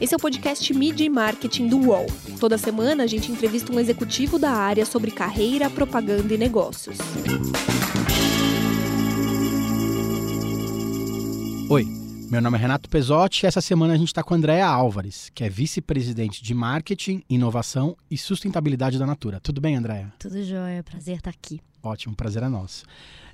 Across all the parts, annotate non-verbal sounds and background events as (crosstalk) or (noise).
Esse é o podcast Media e Marketing do UOL. Toda semana a gente entrevista um executivo da área sobre carreira, propaganda e negócios. Oi, meu nome é Renato Pesotti e essa semana a gente está com a Andréa Álvares, que é vice-presidente de Marketing, Inovação e Sustentabilidade da Natura. Tudo bem, Andréa? Tudo jóia, prazer estar aqui. Ótimo, prazer é nosso.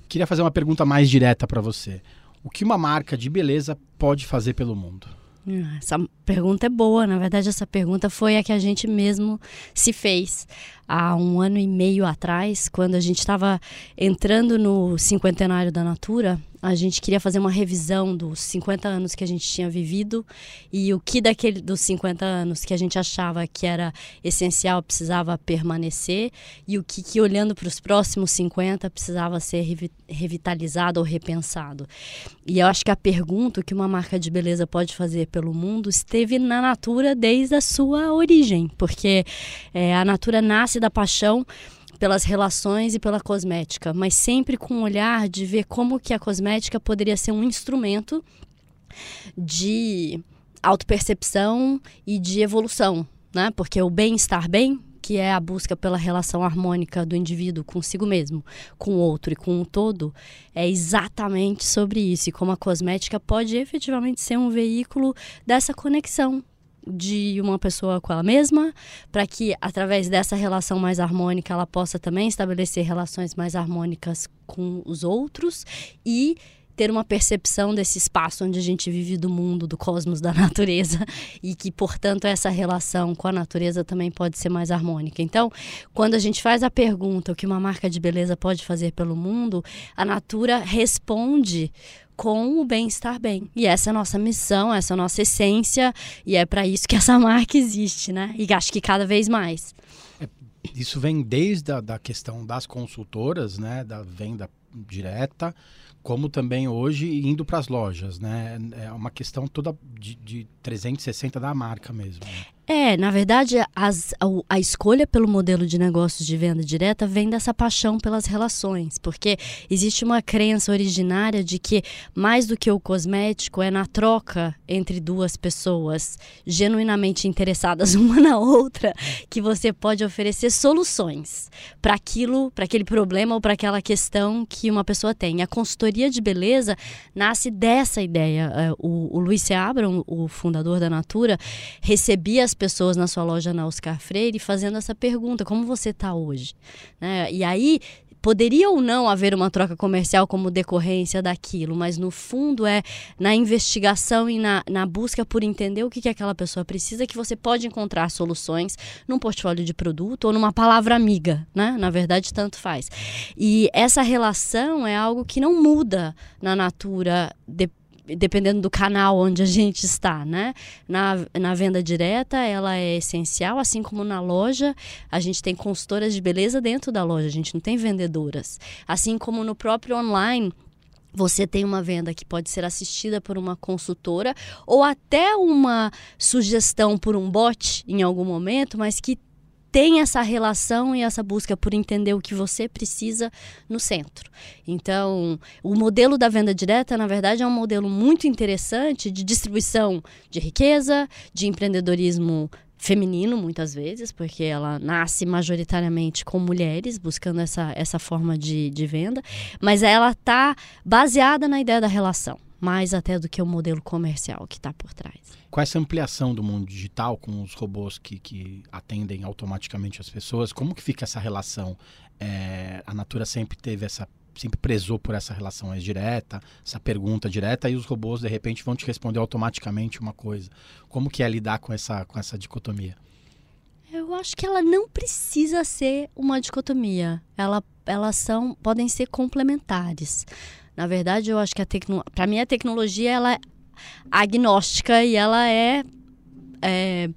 Queria fazer uma pergunta mais direta para você. O que uma marca de beleza pode fazer pelo mundo? Ah, essa pergunta é boa. Na verdade, essa pergunta foi a que a gente mesmo se fez há um ano e meio atrás, quando a gente estava entrando no cinquentenário da Natura a gente queria fazer uma revisão dos 50 anos que a gente tinha vivido e o que daquele dos 50 anos que a gente achava que era essencial precisava permanecer e o que, que olhando para os próximos 50 precisava ser revitalizado ou repensado. E eu acho que a pergunta que uma marca de beleza pode fazer pelo mundo esteve na Natura desde a sua origem, porque é, a Natura nasce da paixão pelas relações e pela cosmética, mas sempre com um olhar de ver como que a cosmética poderia ser um instrumento de autopercepção e de evolução, né? Porque o bem-estar bem, que é a busca pela relação harmônica do indivíduo consigo mesmo, com o outro e com o todo, é exatamente sobre isso. E como a cosmética pode efetivamente ser um veículo dessa conexão de uma pessoa com ela mesma, para que através dessa relação mais harmônica ela possa também estabelecer relações mais harmônicas com os outros e ter uma percepção desse espaço onde a gente vive do mundo, do cosmos, da (laughs) natureza e que, portanto, essa relação com a natureza também pode ser mais harmônica. Então, quando a gente faz a pergunta o que uma marca de beleza pode fazer pelo mundo, a Natura responde com o bem-estar bem. E essa é a nossa missão, essa é a nossa essência, e é para isso que essa (laughs) marca existe, né? E acho que cada vez mais. É, isso vem desde a da questão das consultoras, né, da venda direta, como também hoje indo para as lojas, né? É uma questão toda de, de 360 da marca mesmo. Né? É, na verdade, as, a, a, escolha pelo modelo de negócios de venda direta vem dessa paixão pelas relações, porque existe uma crença originária de que mais do que o cosmético é na troca entre duas pessoas genuinamente interessadas (laughs) uma na outra que você pode oferecer soluções para aquilo, para aquele problema ou para aquela questão que uma pessoa tem. A consultoria de beleza nasce dessa ideia. É, o, o Luiz Seabra, o fundador da Natura, recebia as pessoas na sua loja na Oscar Freire fazendo essa pergunta: como você está hoje? Né? E aí poderia ou não haver uma troca comercial como decorrência daquilo, mas no fundo é na investigação e na, na busca por entender o que, que aquela pessoa precisa que você pode encontrar soluções num portfólio de produto ou numa palavra amiga, né? Na verdade, tanto faz. E essa relação é algo que não muda na natura depois dependendo do canal onde a gente está, né? Na, na venda direta, ela é essencial, assim como na loja, a gente tem consultoras de beleza dentro da loja, a gente não tem vendedoras. Assim como no próprio online, você tem uma venda que pode ser assistida por uma consultora ou até uma sugestão por um bot em algum momento, mas que tem essa relação e essa busca por entender o que você precisa no centro. Então, o modelo da venda direta, na verdade, é um modelo muito interessante de distribuição de riqueza, de empreendedorismo feminino muitas vezes, porque ela nasce majoritariamente com mulheres buscando essa, essa forma de, de venda, mas ela está baseada na ideia da relação mais até do que o modelo comercial que está por trás. Com essa ampliação do mundo digital, com os robôs que, que atendem automaticamente as pessoas, como que fica essa relação? É, a Natura sempre teve essa sempre prezou por essa relação mais direta, essa pergunta direta, e os robôs de repente vão te responder automaticamente uma coisa. Como que é lidar com essa, com essa dicotomia? Eu acho que ela não precisa ser uma dicotomia. Ela, elas são, podem ser complementares. Na verdade, eu acho que a tecno... para mim a tecnologia ela é agnóstica e ela é, é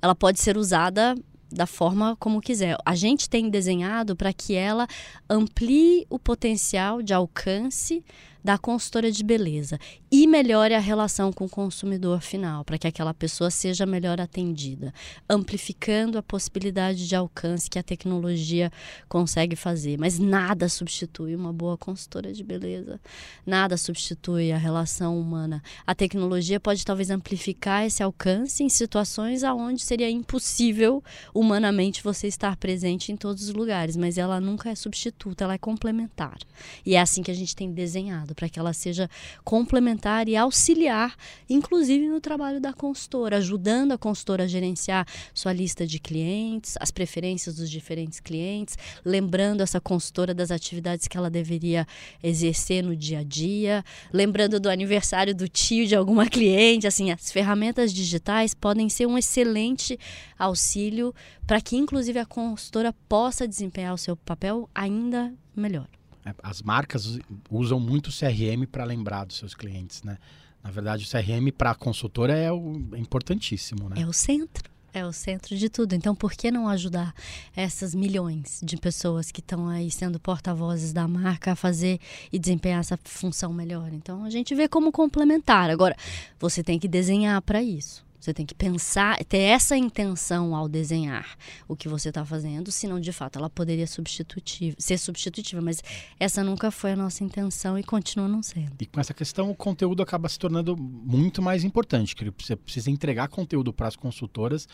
ela pode ser usada da forma como quiser. A gente tem desenhado para que ela amplie o potencial de alcance da consultora de beleza e melhore a relação com o consumidor final, para que aquela pessoa seja melhor atendida, amplificando a possibilidade de alcance que a tecnologia consegue fazer. Mas nada substitui uma boa consultora de beleza, nada substitui a relação humana. A tecnologia pode talvez amplificar esse alcance em situações aonde seria impossível humanamente você estar presente em todos os lugares, mas ela nunca é substituta, ela é complementar. E é assim que a gente tem desenhado, para que ela seja complementar e auxiliar, inclusive no trabalho da consultora, ajudando a consultora a gerenciar sua lista de clientes, as preferências dos diferentes clientes, lembrando essa consultora das atividades que ela deveria exercer no dia a dia, lembrando do aniversário do tio de alguma cliente, assim, as ferramentas digitais podem ser um excelente auxílio para que inclusive a consultora possa desempenhar o seu papel ainda melhor. As marcas usam muito o CRM para lembrar dos seus clientes, né? Na verdade, o CRM para a consultora é, o, é importantíssimo, né? É o centro. É o centro de tudo. Então, por que não ajudar essas milhões de pessoas que estão aí sendo porta-vozes da marca a fazer e desempenhar essa função melhor? Então, a gente vê como complementar. Agora, você tem que desenhar para isso. Você tem que pensar, ter essa intenção ao desenhar o que você está fazendo, senão de fato ela poderia substitutiva, ser substitutiva, mas essa nunca foi a nossa intenção e continua não sendo. E com essa questão, o conteúdo acaba se tornando muito mais importante, que você precisa entregar conteúdo para as consultoras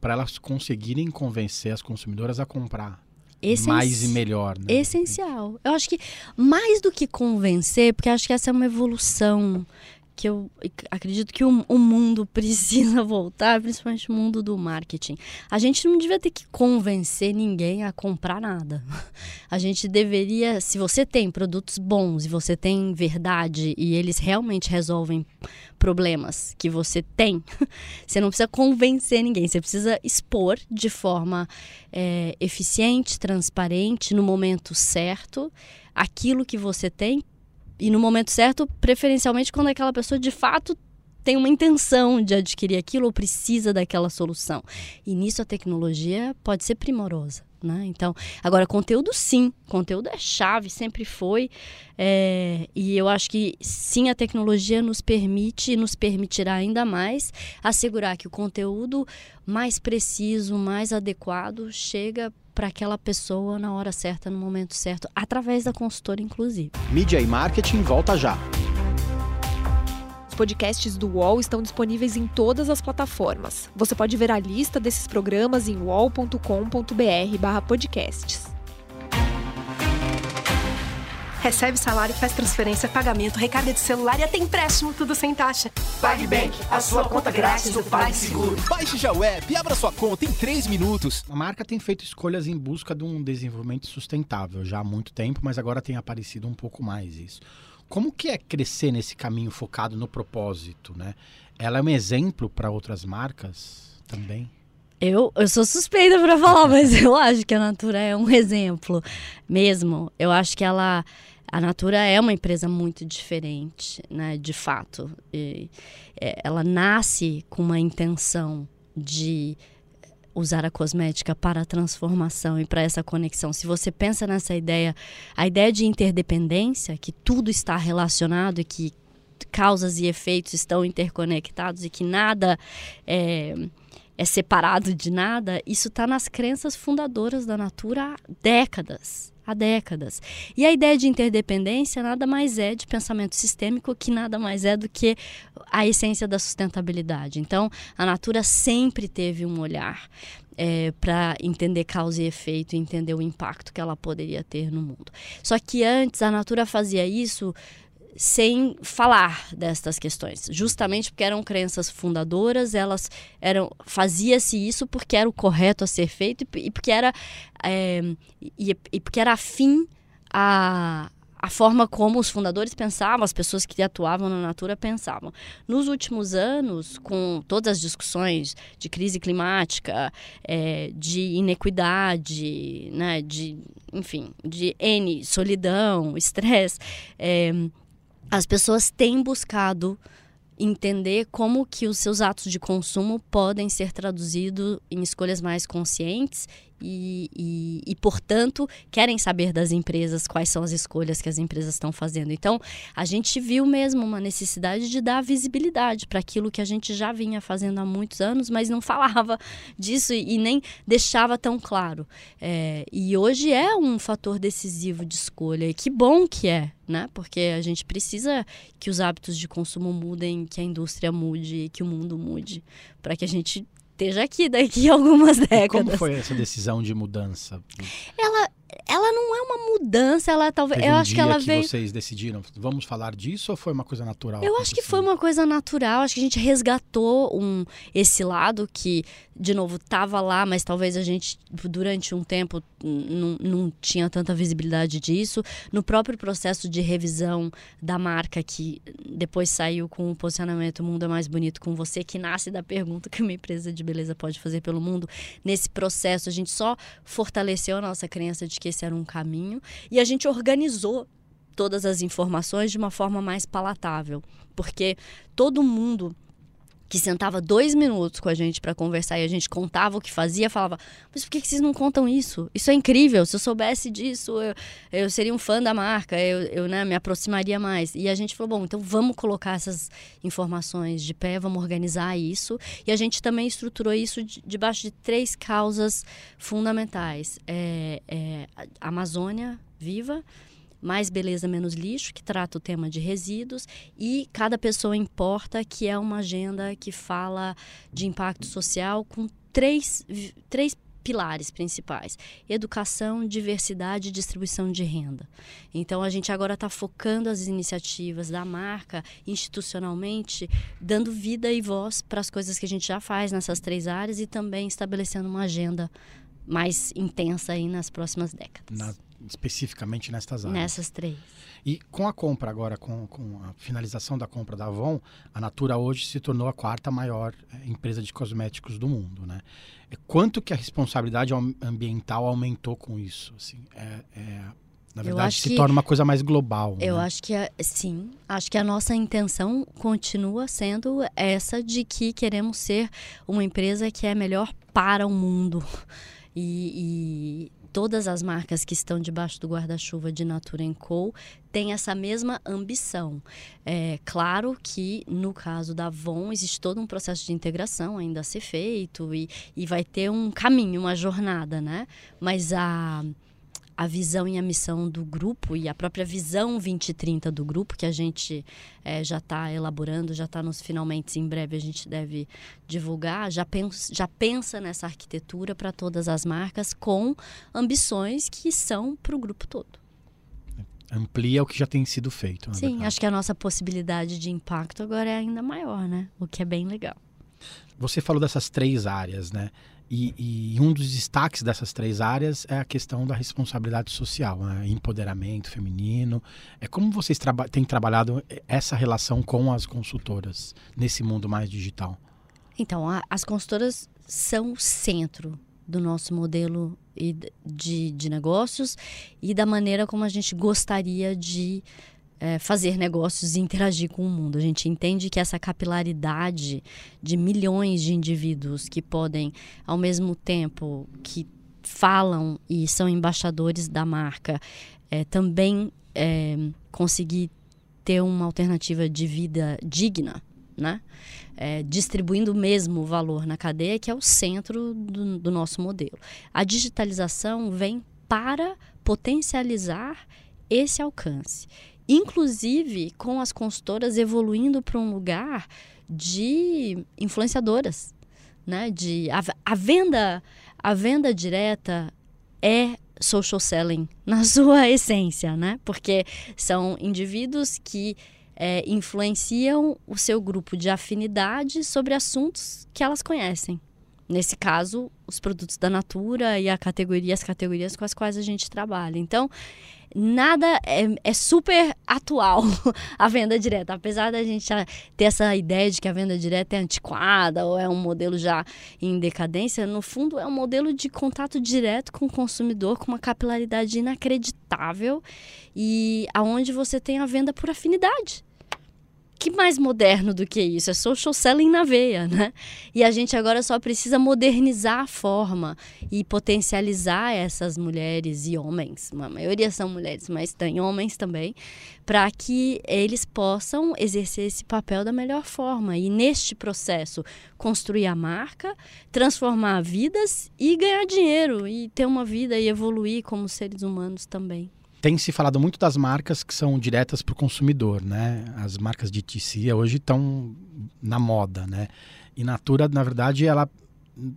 para elas conseguirem convencer as consumidoras a comprar mais e melhor. Né? Essencial. Eu acho que mais do que convencer, porque acho que essa é uma evolução que eu acredito que o, o, mundo (laughs) precisa voltar, principalmente o mundo do marketing. A gente não devia ter que convencer ninguém a comprar nada. A gente deveria, se você tem produtos bons e você tem verdade e eles realmente resolvem problemas que você tem, (laughs) você não precisa convencer ninguém, você precisa expor de forma é, eficiente, transparente, no momento certo, aquilo que você tem e no momento certo, preferencialmente quando aquela pessoa de fato tem uma intenção de adquirir aquilo ou precisa daquela solução. E nisso a tecnologia pode ser primorosa. Né? Então, agora, conteúdo sim, conteúdo é chave, sempre foi. É, e eu acho que sim, a tecnologia nos permite e nos permitirá ainda mais assegurar que o conteúdo mais preciso, mais adequado, chega para aquela pessoa na hora certa, no momento certo, através da consultora, inclusive. Mídia e marketing volta já. Os podcasts do UOL estão disponíveis em todas as plataformas. Você pode ver a lista desses programas em uol.com.br/podcasts. Recebe salário, faz transferência, pagamento, recarga de celular e até empréstimo, tudo sem taxa. PagBank, a sua conta grátis do PagSeguro. Baixe já o app e abra sua conta em 3 minutos. A marca tem feito escolhas em busca de um desenvolvimento sustentável já há muito tempo, mas agora tem aparecido um pouco mais isso. Como que é crescer nesse caminho focado no propósito, né? Ela é um exemplo para outras marcas também? Eu, eu sou suspeita para falar, (laughs) mas eu acho que a Natura é um exemplo mesmo. Eu acho que ela a Natura é uma empresa muito diferente, né, de fato. E, é, ela nasce com uma intenção de usar a cosmética para a transformação e para essa conexão. Se você pensa nessa ideia, a ideia de interdependência, que tudo está relacionado e que causas e efeitos estão interconectados e que nada é, é separado de nada, isso está nas crenças fundadoras da Natura há décadas há décadas. E a ideia de interdependência nada mais é de pensamento sistêmico que nada mais é do que a essência da sustentabilidade. Então, a Natura sempre teve um olhar é, para entender causa e efeito, entender o impacto que ela poderia ter no mundo. Só que antes a Natura fazia isso sem falar destas questões, justamente porque eram crenças fundadoras, elas eram fazia-se isso porque era o correto a ser feito e porque era é, e, e, porque era afim a a forma como os fundadores pensavam, as pessoas que atuavam na Natura pensavam. Nos últimos anos, com todas as discussões de crise climática, é, de inequidade, né, de, enfim, de N, solidão, estresse, é, as pessoas têm buscado entender como que os seus atos de consumo podem ser traduzidos em escolhas mais conscientes e, e, e, portanto, querem saber das empresas quais são as escolhas que as empresas estão fazendo. Então, a gente viu mesmo uma necessidade de dar visibilidade para aquilo que a gente já vinha fazendo há muitos anos, mas não falava (laughs) disso e, e nem deixava tão claro. É, e hoje é um fator decisivo de escolha, e que bom que é, né? Porque a gente precisa que os hábitos de consumo mudem, que a indústria mude, que o mundo mude, para que a gente esteja aqui daqui a algumas décadas. E como foi essa decisão de mudança? Ela, ela não é uma mudança, ela talvez. Teve eu um acho que ela que veio. vocês decidiram, vamos falar disso ou foi uma coisa natural? Eu acho que foi uma coisa natural. Acho que a gente resgatou um, esse lado que, de novo, estava lá, mas talvez a gente, durante um tempo, não tinha tanta visibilidade disso. No próprio processo de revisão da marca, que depois saiu com o posicionamento Mundo é Mais Bonito com Você, que nasce da pergunta que uma empresa de beleza pode fazer pelo mundo. Nesse processo, a gente só fortaleceu a nossa crença de que esse era um caminho e a gente organizou todas as informações de uma forma mais palatável, porque todo mundo que sentava dois minutos com a gente para conversar e a gente contava o que fazia, falava: Mas por que, vocês não contam isso? Isso é incrível. Se eu soubesse disso, eu, eu seria um fã da marca, eu, eu né, me aproximaria mais. E a gente falou: Bom, então vamos colocar essas informações de pé, vamos organizar isso. E a gente também estruturou isso de, debaixo de três causas fundamentais: é, é, Amazônia viva mais Beleza Menos Lixo, que trata o tema de resíduos, e Cada Pessoa Importa, que é uma agenda que fala de impacto social com três, três pilares principais: educação, diversidade e distribuição de renda. Então a gente agora está focando as iniciativas da marca institucionalmente, dando vida e voz para as coisas que a gente já faz nessas três áreas e também estabelecendo uma agenda mais intensa aí nas próximas décadas. Na especificamente nestas áreas. Nessas três. E com a compra agora, com, com a finalização da compra da Avon, a Natura hoje se tornou a quarta maior eh, empresa de cosméticos do mundo, né? Quanto que a responsabilidade ambiental aumentou com isso? Assim, é, é na verdade, se que, torna uma coisa mais global. Eu né? acho que, sim, acho que a nossa intenção continua sendo essa de que queremos ser uma empresa que é melhor para o mundo. (laughs) E, e, todas as marcas que estão debaixo do guarda-chuva de Natura Co têm essa mesma ambição. É claro que no caso da Avon existe todo um processo de integração ainda a ser feito e, e vai ter um caminho, uma jornada, né? Mas a a visão e a missão do grupo e a própria visão 2030 do grupo, que a gente é, já está elaborando, já está nos finalmente, em breve a gente deve divulgar, já pensa, já pensa nessa arquitetura para todas as marcas com ambições que são para o grupo todo. Amplia o que já tem sido feito. Sim, verdade. acho que a nossa possibilidade de impacto agora é ainda maior, né? O que é bem legal. Você falou dessas três áreas, né? E, e, um dos destaques dessas três áreas é a questão da responsabilidade social, né? empoderamento feminino. É como vocês traba têm trabalhado essa relação com as consultoras nesse mundo mais digital? Então, a, as consultoras são o centro do nosso modelo de, de negócios e da maneira como a gente gostaria de é, fazer negócios e interagir com o mundo. A gente entende que essa capilaridade de milhões de indivíduos que podem, ao mesmo tempo que falam e são embaixadores da marca, é, também é, conseguir ter uma alternativa de vida digna, né? É, distribuindo o valor na cadeia, que é o centro do, do nosso modelo. A digitalização vem para potencializar esse alcance inclusive com as consultoras evoluindo para um lugar de influenciadoras, né? De a, a venda, a venda direta é social selling (laughs) na sua essência, né? Porque são indivíduos que é, influenciam o seu grupo de afinidade sobre assuntos que elas conhecem. Nesse caso, os produtos da Natura e a categoria, as categorias com as quais a gente trabalha. Então, nada é, é, super atual (laughs) a venda direta. Apesar da gente ter essa ideia de que a venda direta é antiquada ou é um modelo já em decadência, no fundo é um modelo de contato direto com o consumidor com uma capilaridade inacreditável e aonde você tem a venda por afinidade. Que mais moderno do que isso? É social selling na veia, né? E a gente agora só precisa modernizar a forma e potencializar essas mulheres e homens. A maioria são mulheres, mas tem homens também, para que eles possam exercer esse papel da melhor forma. E neste processo, construir a marca, transformar vidas e ganhar dinheiro e ter uma vida e evoluir como seres humanos também tem se falado muito das marcas que são diretas para o consumidor, né? As marcas de TC hoje estão na moda, né? E Natura, na verdade, ela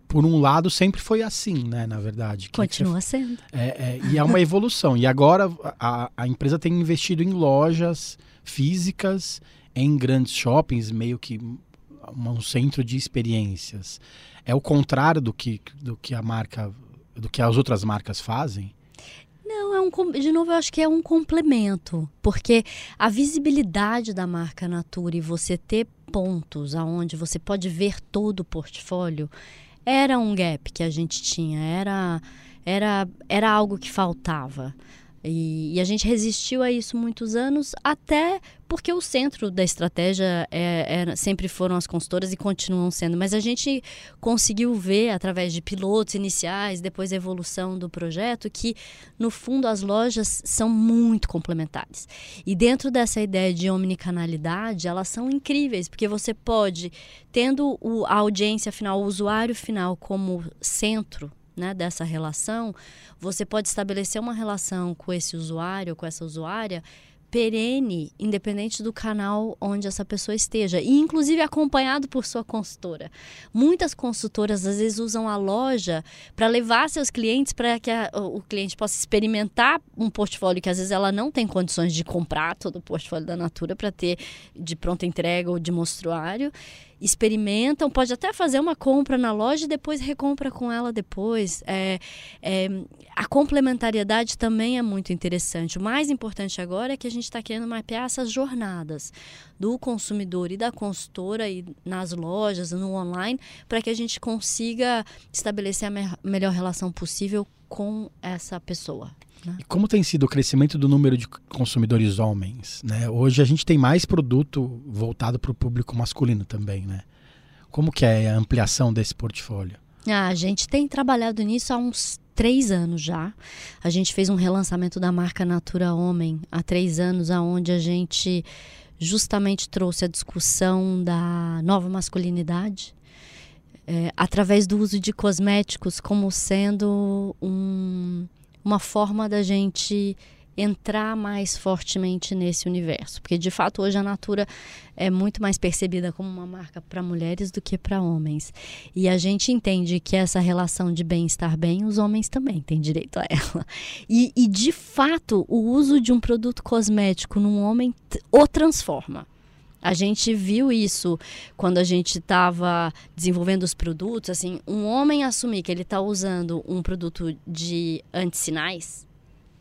por um lado sempre foi assim, né? Na verdade. Continua sendo. É, é, e é uma evolução. e agora a, a empresa tem investido em lojas físicas, em grandes shoppings, meio que um centro de experiências. É o contrário do que, do que a marca, do que as outras marcas fazem? Não, é um, de novo, eu acho que é um complemento, porque a visibilidade da marca Natura e você ter pontos aonde você pode ver todo o portfólio era um gap que a gente tinha, era, era, era algo que faltava. E, e, a gente resistiu a isso muitos anos, até porque o centro da estratégia é, é, sempre foram as consultoras e continuam sendo. Mas a gente conseguiu ver, através de pilotos iniciais, depois a evolução do projeto, que, no fundo, as lojas são muito complementares. E dentro dessa ideia de omnicanalidade, elas são incríveis, porque você pode, tendo o, a audiência final, o usuário final como centro né, dessa relação, você pode estabelecer uma relação com esse usuário, com essa usuária, perene, independente do canal onde essa pessoa esteja, e inclusive acompanhado por sua consultora. Muitas consultoras às vezes usam a loja para levar seus clientes para que a, o cliente possa experimentar um portfólio que às vezes ela não tem condições de comprar todo o portfólio da Natura para ter de pronta entrega ou de mostruário experimentam, pode até fazer uma compra na loja e depois recompra com ela depois. É, é, a complementariedade também é muito interessante. O mais importante agora é que a gente está querendo mapear essas jornadas do consumidor e da consultora e nas lojas, no online, para que a gente consiga estabelecer a me melhor relação possível com essa pessoa. Né? E como tem sido o crescimento do número de consumidores homens? Né? Hoje a gente tem mais produto voltado para o público masculino também, né? Como que é a ampliação desse portfólio? Ah, a gente tem trabalhado nisso há uns três anos já. A gente fez um relançamento da marca Natura Homem há três anos, aonde a gente justamente trouxe a discussão da nova masculinidade é, através do uso de cosméticos como sendo um uma forma da gente entrar mais fortemente nesse universo, porque de fato hoje a Natura é muito mais percebida como uma marca para mulheres do que para homens. E a gente entende que essa relação de bem-estar bem, os homens também têm direito a ela. E, e de fato, o uso de um produto cosmético num homem o transforma. A gente viu isso quando a gente estava desenvolvendo os produtos. Assim, um homem assumir que ele está usando um produto de antissinais,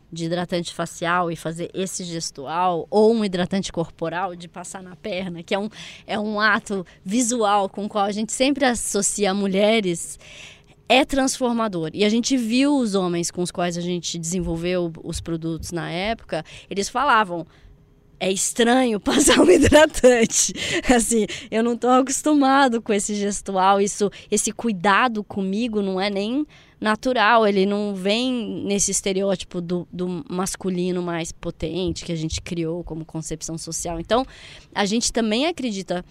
de hidratante facial e fazer esse gestual, ou um hidratante corporal de passar na perna, que é um, é um ato visual com o qual a gente sempre associa mulheres, é transformador. E a gente viu os homens com os quais a gente desenvolveu os produtos na época, eles falavam é estranho passar um (laughs) hidratante. Assim, eu não estou acostumado com esse gestual, isso, esse cuidado comigo não é nem natural, ele não vem nesse estereótipo do, do masculino mais potente que a gente criou como concepção social. Então, a gente também acredita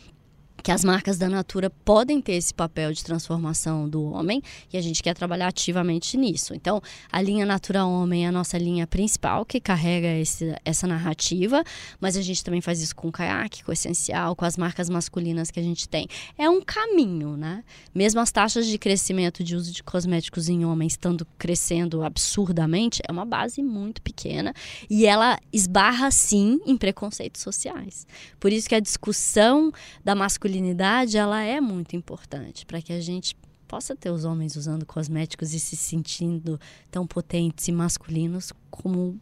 que as marcas da Natura podem ter esse papel de transformação do homem e a gente quer trabalhar ativamente nisso. Então, a linha Natura Homem é a nossa linha principal que carrega esse, essa narrativa, mas a gente também faz isso com o caiaque, com o essencial, com as marcas masculinas que a gente tem. É um caminho, né? Mesmo as taxas de crescimento de uso de cosméticos em homens estando crescendo absurdamente, é uma base muito pequena e ela esbarra sim em preconceitos sociais. Por isso que a discussão da masculinidade masculinidade ela é muito importante para que a gente possa ter os homens usando cosméticos e se sentindo tão potentes e masculinos como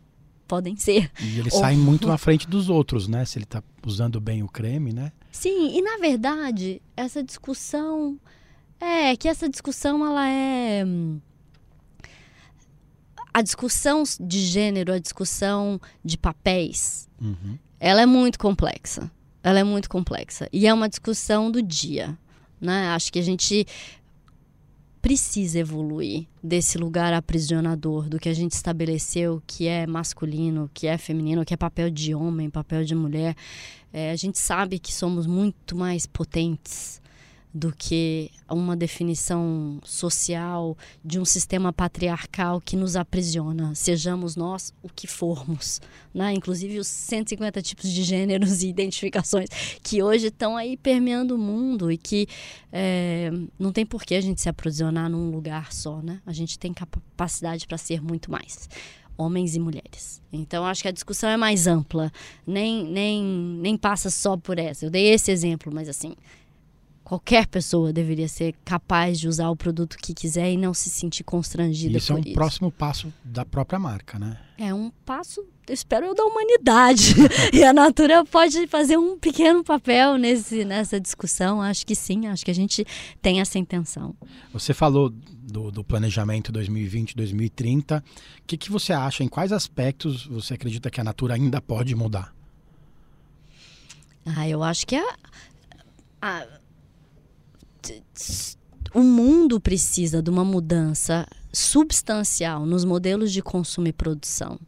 podem ser. E eles Ou... saem muito (laughs) na frente dos outros, né? Se ele está usando bem o creme, né? Sim, e na verdade, essa discussão é que essa discussão ela é a discussão de gênero, a discussão de papéis, uhum. ela é muito complexa. Ela é muito complexa e é uma discussão do dia, né? Acho que a gente precisa evoluir desse lugar aprisionador do que a gente estabeleceu que é masculino, que é feminino, que é papel de homem, papel de mulher. É, a gente sabe que somos muito mais potentes do que uma definição social de um sistema patriarcal que nos aprisiona, sejamos nós o que formos, né? Inclusive os 150 tipos de gêneros e identificações que hoje estão aí permeando o mundo e que é, não tem por que a gente se aprisionar num lugar só, né? A gente tem capacidade para ser muito mais homens e mulheres. Então acho que a discussão é mais ampla, nem, nem, nem passa só por essa. Eu dei esse exemplo, mas assim, qualquer pessoa deveria ser capaz de usar o produto que quiser e não se sentir constrangida isso é um isso. próximo passo da própria marca, né? É um passo, espero eu, da humanidade. (laughs) e a Natura pode fazer um pequeno papel nesse, nessa discussão. Acho que sim, acho que a gente tem essa intenção. Você falou do, do planejamento 2020-2030. O que, que você acha? Em quais aspectos você acredita que a Natura ainda pode mudar? Ah, eu acho que a, a o mundo precisa de uma mudança substancial nos modelos de consumo e produção.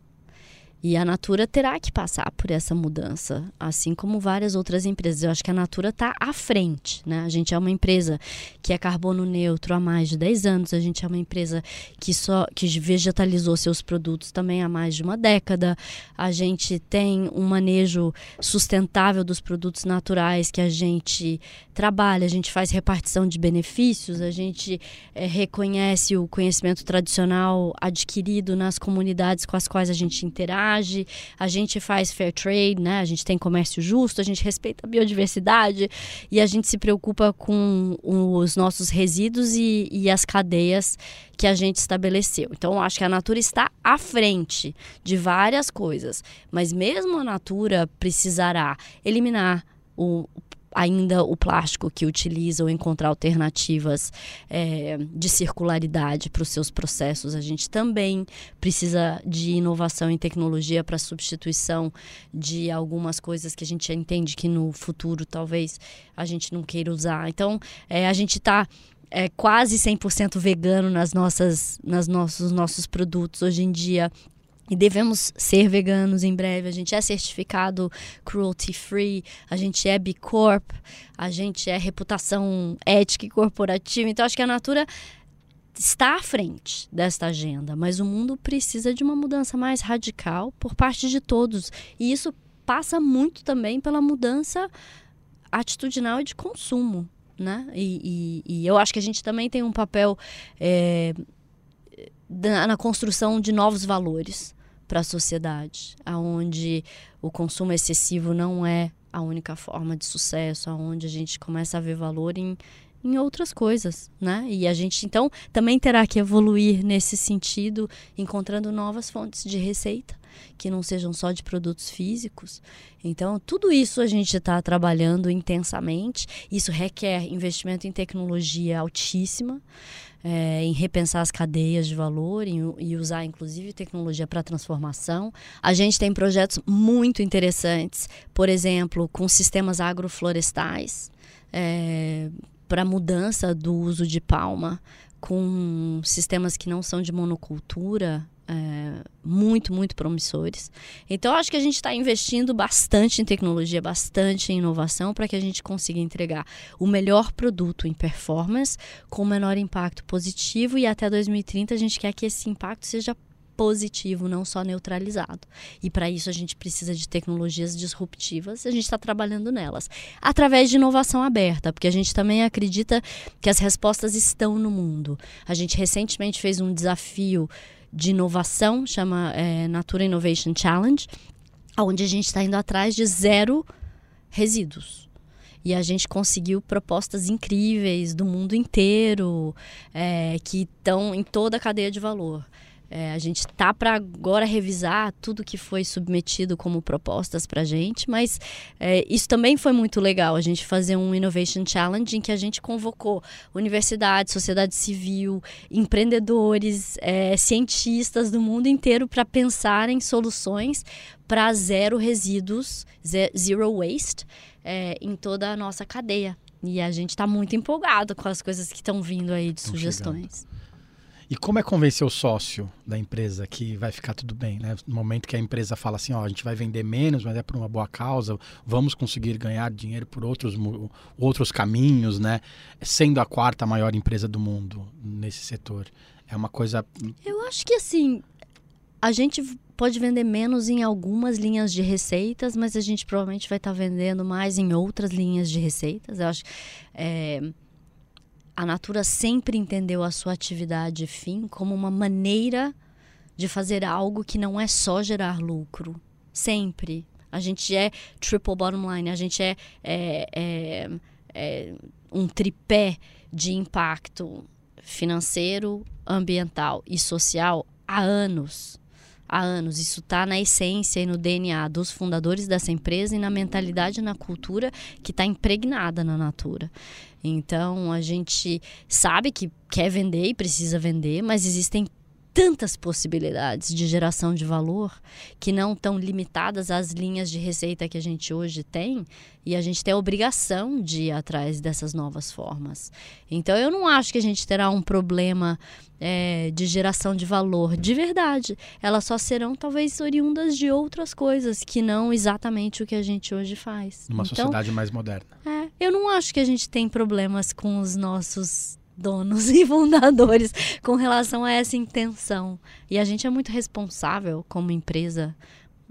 E a Natura terá que passar por essa mudança, assim como várias outras empresas. Eu acho que a Natura está à frente. Né? A gente é uma empresa que é carbono neutro há mais de 10 anos, a gente é uma empresa que só que vegetalizou seus produtos também há mais de uma década. A gente tem um manejo sustentável dos produtos naturais que a gente trabalha, a gente faz repartição de benefícios, a gente é, reconhece o conhecimento tradicional adquirido nas comunidades com as quais a gente interage a gente faz fair trade, né? A gente tem comércio justo, a gente respeita a biodiversidade e a gente se preocupa com os nossos resíduos e, e as cadeias que a gente estabeleceu. Então, acho que a Natura está à frente de várias coisas, mas mesmo a Natura precisará eliminar o ainda o plástico que utiliza ou encontrar alternativas é, de circularidade para os seus processos. A gente também precisa de inovação em tecnologia para substituição de algumas coisas que a gente entende que no futuro talvez a gente não queira usar. Então, é, a gente está é, quase 100% vegano nas nossas, nas nossos, nossos produtos hoje em dia e devemos ser veganos em breve. A gente é certificado cruelty free, a gente é B Corp, a gente é reputação ética e corporativa. Então acho que a Natura está à frente desta agenda, mas o mundo precisa de uma mudança mais radical por parte de todos. E isso passa muito também pela mudança atitudinal e de consumo. Né? E, e, e eu acho que a gente também tem um papel é, na construção de novos valores para a sociedade, aonde o consumo excessivo não é a única forma de sucesso, aonde a gente começa a ver valor em, em outras coisas, né? E a gente então também terá que evoluir nesse sentido, encontrando novas fontes de receita que não sejam só de produtos físicos. Então, tudo isso a gente está trabalhando intensamente. Isso requer investimento em tecnologia altíssima é, em repensar as cadeias de valor em, e usar, inclusive, tecnologia para transformação. A gente tem projetos muito interessantes, por exemplo, com sistemas agroflorestais. É, para mudança do uso de palma com sistemas que não são de monocultura é, muito, muito promissores. Então, acho que a gente está investindo bastante em tecnologia, bastante em inovação para que a gente consiga entregar o melhor produto em performance com o menor impacto positivo e até 2030 a gente quer que esse impacto seja positivo, não só neutralizado. E para isso a gente precisa de tecnologias disruptivas, a gente está trabalhando nelas. Através de inovação aberta, porque a gente também acredita que as respostas estão no mundo. A gente recentemente fez um desafio de inovação, chama é, Natura Innovation Challenge, onde a gente está indo atrás de zero resíduos. E a gente conseguiu propostas incríveis do mundo inteiro, é, que estão em toda a cadeia de valor. É, a gente tá para agora revisar tudo que foi submetido como propostas para a gente, mas é, isso também foi muito legal. A gente fazer um Innovation Challenge em que a gente convocou universidades, sociedade civil, empreendedores, é, cientistas do mundo inteiro para pensar em soluções para zero resíduos, zero waste é, em toda a nossa cadeia. E a gente está muito empolgado com as coisas que estão vindo aí de sugestões. E como é convencer o sócio da empresa que vai ficar tudo bem, né? No momento que a empresa fala assim, ó, a gente vai vender menos, mas é por uma boa causa, vamos conseguir ganhar dinheiro por outros, outros caminhos, né? Sendo a quarta maior empresa do mundo nesse setor. É uma coisa. Eu acho que assim, a gente pode vender menos em algumas linhas de receitas, mas a gente provavelmente vai estar tá vendendo mais em outras linhas de receitas. Eu acho é, a Natura sempre entendeu a sua atividade fim como uma maneira de fazer algo que não é só gerar lucro. Sempre. A gente é triple bottom line, a gente é, é, é, é um tripé de impacto financeiro, ambiental e social há anos. Há anos. Isso está na essência e no DNA dos fundadores dessa empresa e na mentalidade e na cultura que está impregnada na Natura. Então a gente sabe que quer vender e precisa vender, mas existem tantas possibilidades de geração de valor que não estão limitadas às linhas de receita que a gente hoje tem e a gente tem a obrigação de ir atrás dessas novas formas. Então eu não acho que a gente terá um problema é, de geração de valor de verdade. Elas só serão talvez oriundas de outras coisas que não exatamente o que a gente hoje faz. Uma então, sociedade mais moderna. É, eu não acho que a gente tem problemas com os nossos donos (laughs) e fundadores com relação a essa intenção. E a gente é muito responsável como empresa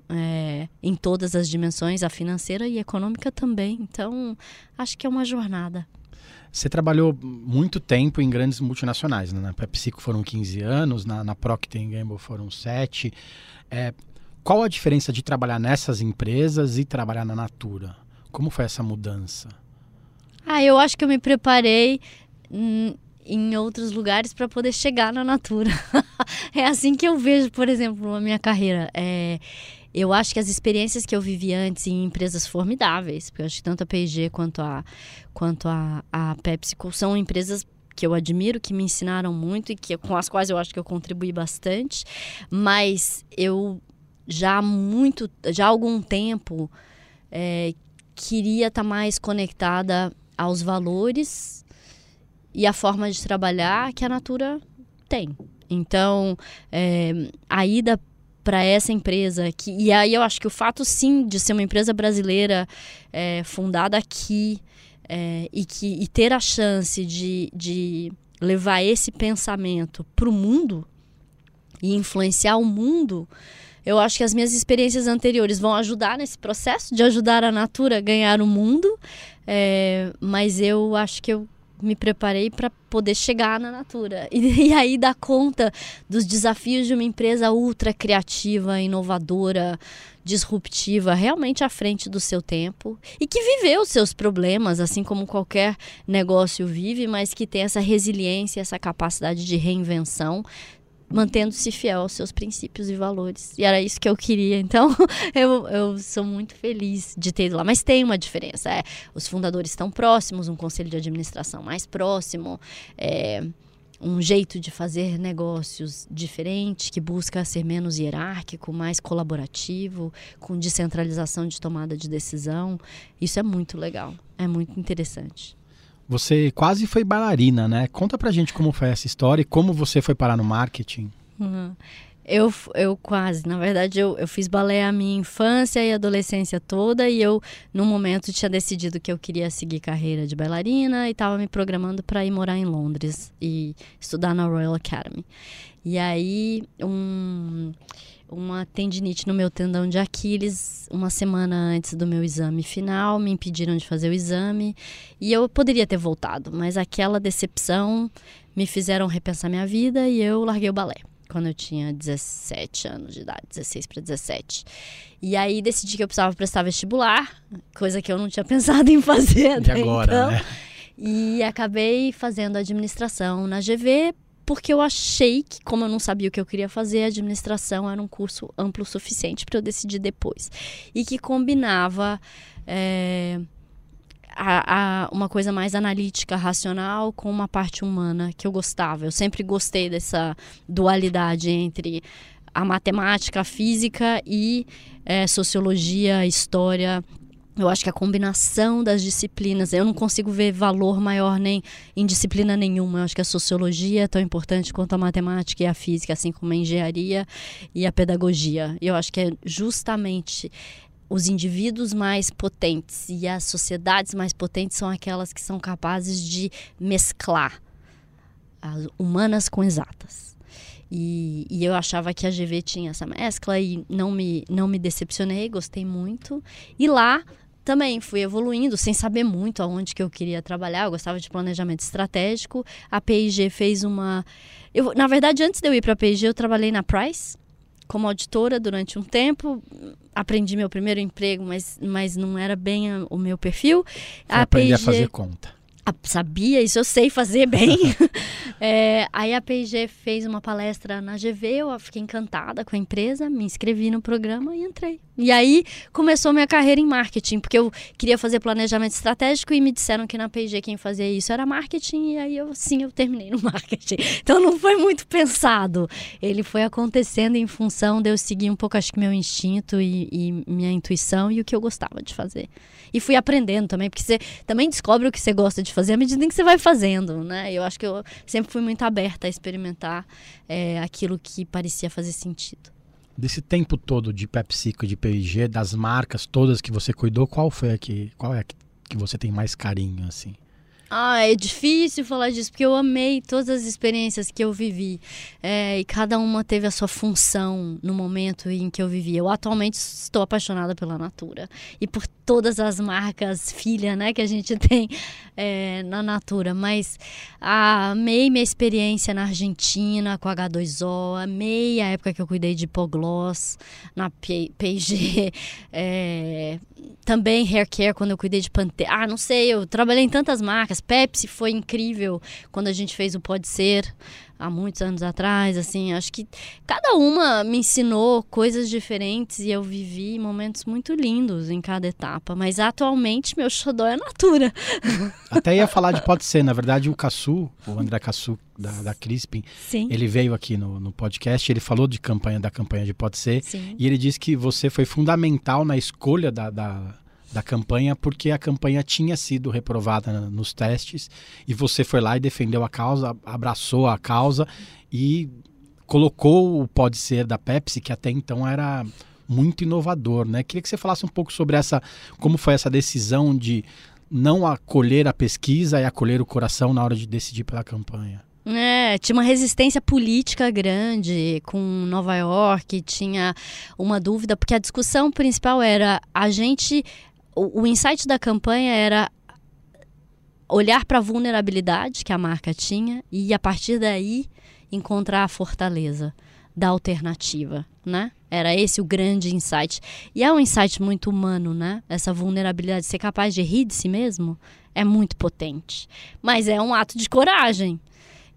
é, em todas as dimensões, a financeira e econômica também. Então, acho que é uma jornada. Você trabalhou muito tempo em grandes multinacionais, né? Na PepsiCo foram 15 anos, na, na Procter Gamble foram 7. É, qual a diferença de trabalhar nessas empresas e trabalhar na Natura? Como foi essa mudança? Ah, eu acho que eu me preparei em outros lugares para poder chegar na Natura. (laughs) é assim que eu vejo, por exemplo, a minha carreira. É, eu acho que as experiências que eu vivi antes em empresas formidáveis, porque eu acho que tanto a P&G quanto a, quanto a, a PepsiCo são empresas que eu admiro, que me ensinaram muito e que, com as quais eu acho que eu contribuí bastante, mas eu já há muito, já há algum tempo é, queria estar tá mais conectada aos valores e a forma de trabalhar que a Natura tem. Então, é, a ida para essa empresa que e aí eu acho que o fato sim de ser uma empresa brasileira é, fundada aqui é, e que e ter a chance de, de levar esse pensamento para o mundo e influenciar o mundo eu acho que as minhas experiências anteriores vão ajudar nesse processo de ajudar a Natura a ganhar o mundo é, mas eu acho que eu me preparei para poder chegar na Natura. (laughs) E, e, aí dar conta dos desafios de uma empresa ultra criativa, inovadora, disruptiva, realmente à frente do seu tempo e que viveu os seus problemas, assim como qualquer negócio vive, mas que tem essa resiliência, essa capacidade de reinvenção, mantendo-se fiel aos seus princípios e valores. E era isso que eu queria. Então, (laughs) eu, eu sou muito feliz de ter ido lá. Mas tem uma diferença. É, os fundadores estão próximos, um conselho de administração mais próximo. É, um jeito de fazer negócios diferente, que busca ser menos hierárquico, mais colaborativo, com descentralização de tomada de decisão. Isso é muito legal, é muito interessante. Você quase foi bailarina, né? Conta pra gente como foi essa história e como você foi parar no marketing. Uhum. Eu, eu quase, na verdade, eu, eu fiz balé a minha infância e adolescência toda e eu, no momento, tinha decidido que eu queria seguir carreira de bailarina e estava me programando para ir morar em Londres e estudar na Royal Academy. E aí, um, uma tendinite no meu tendão de Aquiles uma semana antes do meu exame final, me impediram de fazer o exame e eu poderia ter voltado, mas aquela decepção me fizeram repensar minha vida e eu larguei o balé quando eu tinha 17 anos de idade, 16 para 17. E aí decidi que eu precisava prestar vestibular, coisa que eu não tinha (laughs) pensado em fazer até agora, então. Né? E acabei fazendo administração na GV porque eu achei que, como eu não sabia o que eu queria fazer, a administração era um curso amplo o suficiente para eu decidir depois. E que combinava é, a, a, uma coisa mais analítica, racional, com uma parte humana que eu gostava. Eu sempre gostei dessa dualidade entre a matemática, a física e é, sociologia, história Eu acho que a combinação das disciplinas, eu não consigo ver valor maior nem em disciplina nenhuma. Eu acho que a sociologia é tão importante quanto a matemática e a física, assim como a engenharia e a pedagogia. Eu acho que é justamente os indivíduos mais potentes e as sociedades mais potentes são aquelas que são capazes de mesclar as humanas com exatas. E, e, eu achava que a GV tinha essa mescla e não me, não me decepcionei, gostei muito. E lá também fui evoluindo sem saber muito aonde que eu queria trabalhar. Eu gostava de planejamento estratégico. A P&G fez uma eu, na verdade, antes de eu ir para a P&G, eu trabalhei na Price como auditora durante um tempo. Aprendi meu primeiro emprego, mas, mas não era bem o meu perfil. Foi a aprender P&G, a fazer conta sabia, isso eu sei fazer bem. (laughs) é, aí a P&G fez uma palestra na GV, eu fiquei encantada com a empresa, me inscrevi no programa e entrei. E aí começou minha carreira em marketing, porque eu queria fazer planejamento estratégico e me disseram que na P&G quem fazia isso era marketing, e aí eu sim, eu terminei no (laughs) marketing. Então não foi muito pensado. Ele foi acontecendo em função de eu seguir um pouco, acho que meu instinto e, e minha intuição e o que eu gostava de fazer. E fui aprendendo também, porque você também descobre o que você gosta de fazer à medida em que você vai fazendo, né? Eu acho que eu sempre fui muito aberta a experimentar é, aquilo que parecia fazer sentido. Desse tempo todo de PepsiCo, de P&G, das marcas todas que você cuidou, qual foi a que, qual é a que, você tem mais carinho, assim? Ah, é difícil falar disso, porque eu amei todas as experiências que eu vivi. É, e cada uma teve a sua função no momento em que eu vivi. Eu atualmente estou apaixonada pela Natura. E por todas as marcas filha, né, que a gente (laughs) tem é, na Natura. Mas ah, amei minha experiência na Argentina com H2O. Amei a época que eu cuidei de Hipogloss na P&G. É, também hair care quando eu cuidei de Pantera. Ah, não sei, eu trabalhei em tantas marcas. Pepsi foi incrível quando a gente fez o Pode Ser há muitos anos atrás, assim, acho que cada uma me ensinou coisas diferentes e eu vivi momentos muito lindos em cada etapa, mas atualmente meu xodó é Natura. (laughs) Até ia falar de Pode Ser, na verdade o Cassu, o André Cassu da, da Crispin, Sim. ele veio aqui no, no podcast, ele falou de campanha da campanha de Pode Ser Sim. e ele disse que você foi fundamental na escolha da, da da campanha porque a campanha tinha sido reprovada nos testes e você foi lá e defendeu a causa, abraçou a causa e colocou o pode ser da Pepsi que até então era muito inovador, né? Queria que você falasse um pouco sobre essa como foi essa decisão de não acolher a pesquisa e acolher o coração na hora de decidir pela campanha. É, tinha uma resistência política grande com Nova York, tinha uma dúvida, porque a discussão principal era a gente o, o insight da campanha era olhar para a vulnerabilidade que a marca tinha e a partir daí encontrar a fortaleza da alternativa, né? Era esse o grande insight. E é um insight muito humano, né? Essa vulnerabilidade, ser capaz de rir de si mesmo é muito potente. Mas é um ato de coragem.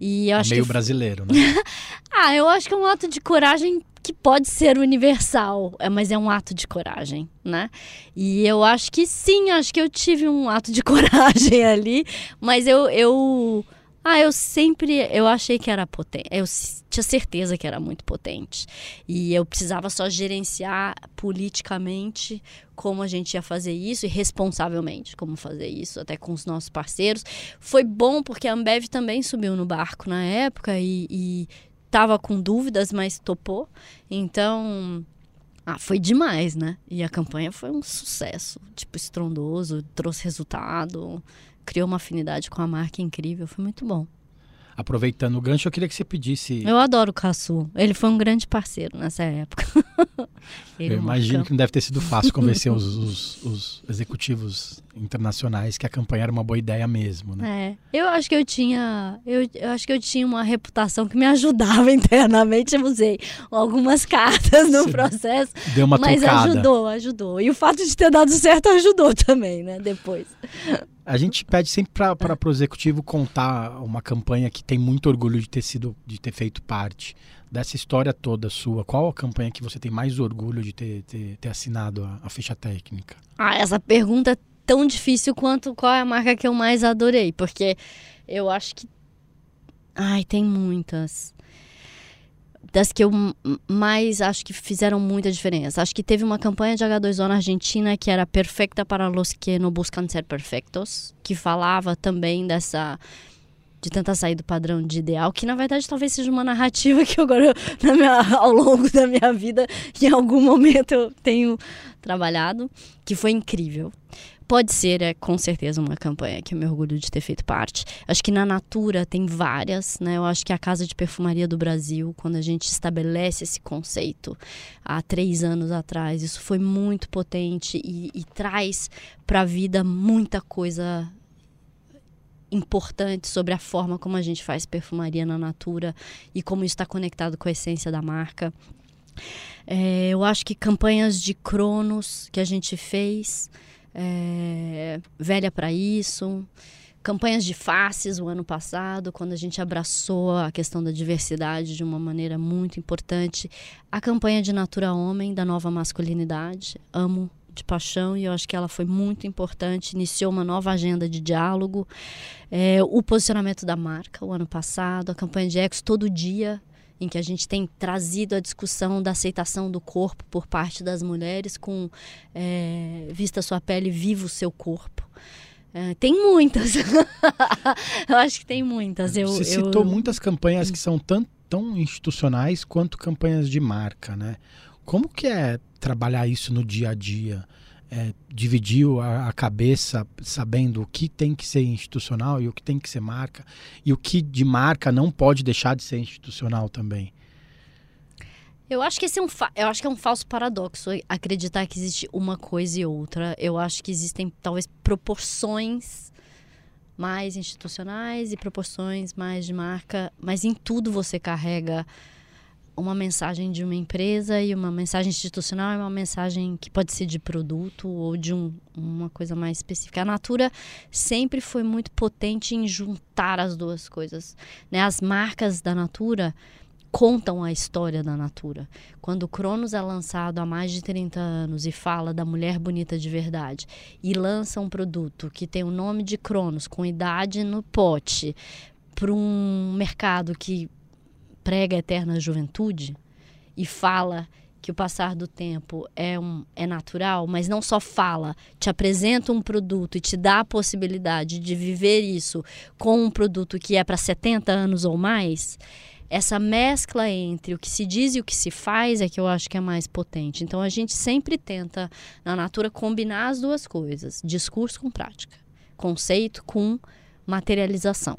E eu acho Meio que... brasileiro, né? (laughs) ah, eu acho que é um ato de coragem que pode ser universal, é, mas é um ato de coragem, né? E eu acho que sim, acho que eu tive um ato de (laughs) coragem ali, mas eu, eu ah, eu sempre, eu achei que era potente, eu tinha certeza que era muito potente. E eu precisava só gerenciar politicamente como a gente ia fazer isso e responsavelmente como fazer isso, até com os nossos parceiros. Foi bom porque a Ambev também subiu no barco na época e, e tava com dúvidas, mas topou. Então, ah, foi demais, né? E a campanha foi um sucesso, tipo, estrondoso, trouxe resultado, criou uma afinidade com a marca incrível, foi muito bom aproveitando o gancho, eu queria que você pedisse. Eu adoro o Caçu. Ele foi um grande parceiro nessa época. (laughs) eu imagino que não deve ter sido fácil (laughs) convencer os, os, os, executivos internacionais que a campanha era uma boa ideia mesmo, né? É. Eu acho que eu tinha. Eu, eu acho que eu tinha uma reputação que me ajudava (laughs) internamente. Eu usei algumas cartas no você processo. Deu uma Mas ajudou, ajudou. E o fato de ter dado certo ajudou também, né? Depois. A gente pede sempre para o executivo contar uma campanha que tem muito orgulho de ter sido, de ter feito parte dessa história toda sua. Qual a campanha que você tem mais orgulho de ter, ter, ter assinado a, a, ficha técnica? Ah, essa pergunta é tão difícil quanto qual é a marca que eu mais adorei, porque eu acho que, ai, tem muitas. Das que eu mais acho que fizeram muita diferença. Acho que teve uma campanha de H2O na Argentina que era Perfecta para los que no buscan ser perfectos, que falava também dessa de tentar sair do padrão de ideal, que na verdade talvez seja uma narrativa que agora (laughs) minha, ao longo da minha vida em algum momento eu tenho trabalhado, que foi incrível. Pode ser, é com certeza, uma campanha que eu me orgulho de ter feito parte. Acho que na Natura tem várias, né? Eu acho que a Casa de Perfumaria do Brasil, quando a gente estabelece esse conceito há três anos atrás, isso foi muito potente e, e traz para a vida muita coisa importante sobre a forma como a gente faz perfumaria na Natura e como isso está conectado com a essência da marca. É, eu acho que campanhas de Cronos que a gente fez é, Velha para Isso, campanhas de faces o ano passado, quando a gente abraçou a questão da diversidade de uma maneira muito importante. A campanha de Natura Homem, da nova masculinidade, amo de paixão e eu acho que ela foi muito importante, iniciou uma nova agenda de diálogo. É, o posicionamento da marca o ano passado, a campanha de Ex todo dia em que a gente tem trazido a discussão da aceitação do corpo por parte das mulheres com é, Vista Sua Pele, Viva o Seu Corpo. É, tem muitas. (laughs) eu acho que tem muitas. Eu, Você eu... citou muitas campanhas que são tão, tão institucionais quanto campanhas de marca, né? Como que é trabalhar isso no dia a dia? É, dividiu a, a, cabeça sabendo o que tem que ser institucional e o que tem que ser marca e o que de marca não pode deixar de ser institucional também. Eu acho que esse é um eu acho que é um falso paradoxo acreditar que existe uma coisa e outra. Eu acho que existem talvez proporções mais institucionais e proporções mais de marca, mas em tudo você carrega uma mensagem de uma empresa e uma mensagem institucional é uma mensagem que pode ser de produto ou de um, uma coisa mais específica. A Natura sempre foi muito potente em juntar as duas coisas. Né? As marcas da Natura contam a história da Natura. Quando o Cronos é lançado há mais de 30 anos e fala da mulher bonita de verdade e lança um produto que tem o nome de Cronos com idade no pote para um mercado que prega a eterna juventude e fala que o passar do tempo é, um, é natural, mas não só fala, te apresenta um produto e te dá a possibilidade de viver isso com um produto que é para 70 anos ou mais, essa mescla entre o que se diz e o que se faz é que eu acho que é mais potente. Então a gente sempre tenta, na Natura, combinar as duas coisas: discurso com prática, conceito com materialização.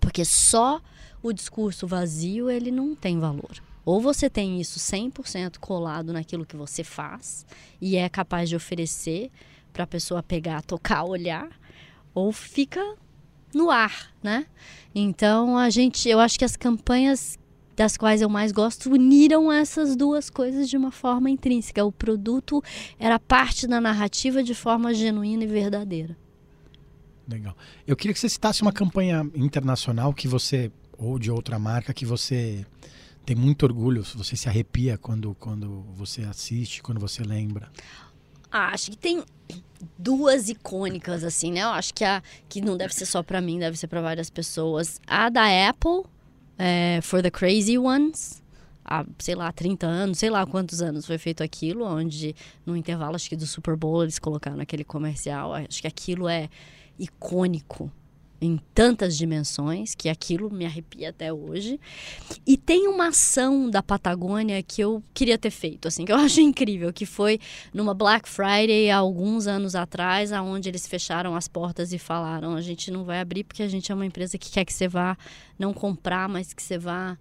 Porque só o discurso vazio ele não tem valor. Ou você tem isso 100% colado naquilo que você faz e é capaz de oferecer para a pessoa pegar, tocar, olhar, ou fica no ar, né? Então a gente, eu acho que as campanhas das quais eu mais gosto uniram essas duas coisas de uma forma intrínseca. O produto era parte da narrativa de forma genuína e verdadeira. Legal. Eu queria que você citasse uma campanha internacional que você ou de outra marca que você tem muito orgulho, você se arrepia quando, quando você assiste, quando você lembra? Ah, acho que tem duas icônicas assim, né? Eu acho que a que não deve ser só para mim, deve ser para várias pessoas. A da Apple, é, For the Crazy Ones, há, sei lá, 30 anos, sei lá quantos anos foi feito aquilo, onde no intervalo acho que do Super Bowl eles colocaram aquele comercial. Acho que aquilo é icônico em tantas dimensões que aquilo me arrepia até hoje. E tem uma ação da Patagônia que eu queria ter feito, assim, que eu (laughs) acho incrível, que foi numa Black Friday há alguns anos atrás, aonde eles fecharam as portas e falaram: "A gente não vai abrir porque a gente é uma empresa que quer que você vá não comprar, mas que você vá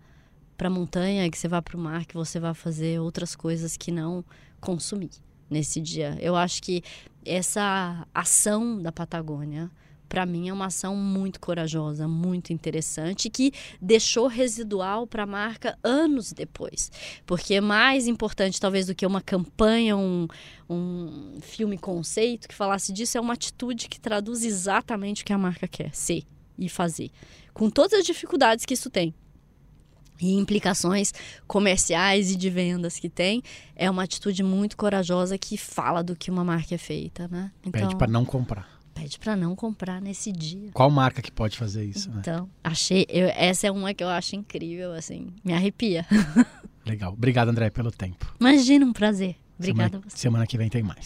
para a montanha, que você vá para o mar, que você vá fazer outras coisas que não consumir nesse dia". Eu acho que essa ação da Patagônia para mim é uma ação muito corajosa, muito interessante, que deixou residual para a marca anos depois. Porque é mais importante, talvez, do que uma campanha, um, um filme conceito que falasse disso, é uma atitude que traduz exatamente o que a marca quer ser e fazer. Com todas as dificuldades que isso tem. E implicações comerciais e de vendas que tem, é uma atitude muito corajosa que fala do que uma marca é feita, né? Então, Pede para não comprar pede para não comprar nesse dia. Qual marca que pode fazer isso, né? Então, achei, eu, essa é uma que eu acho incrível, assim, me arrepia. Legal. Obrigado, André, pelo tempo. Imagina, um prazer. Obrigada semana, a você. Semana que vem tem mais.